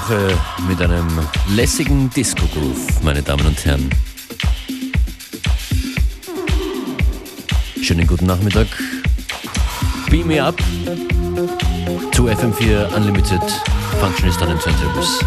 Woche mit einem lässigen Disco-Groove, meine Damen und Herren. Schönen guten Nachmittag. Beam me up to FM4 Unlimited Functionist on Turntables.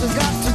has got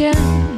again.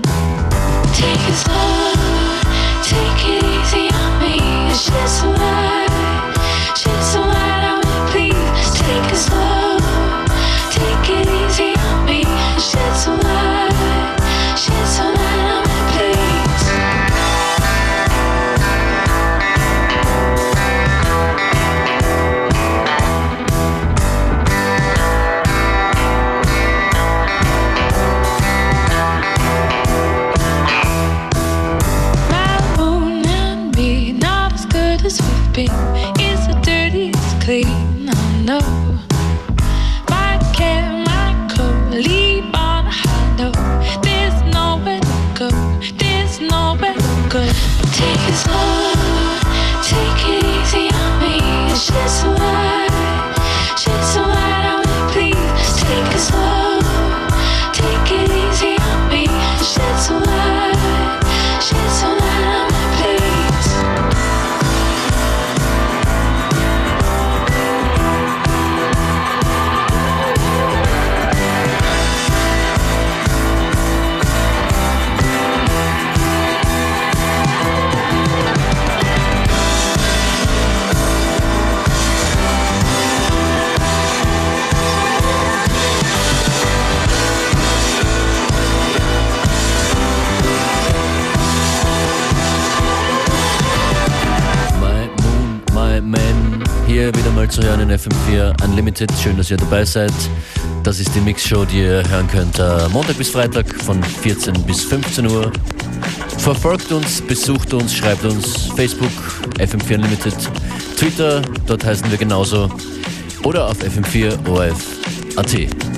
Man. Hier wieder mal zu hören in FM4 Unlimited. Schön, dass ihr dabei seid. Das ist die Mixshow, die ihr hören könnt äh, Montag bis Freitag von 14 bis 15 Uhr. Verfolgt uns, besucht uns, schreibt uns Facebook, FM4 Unlimited, Twitter, dort heißen wir genauso, oder auf FM4 ORF.at.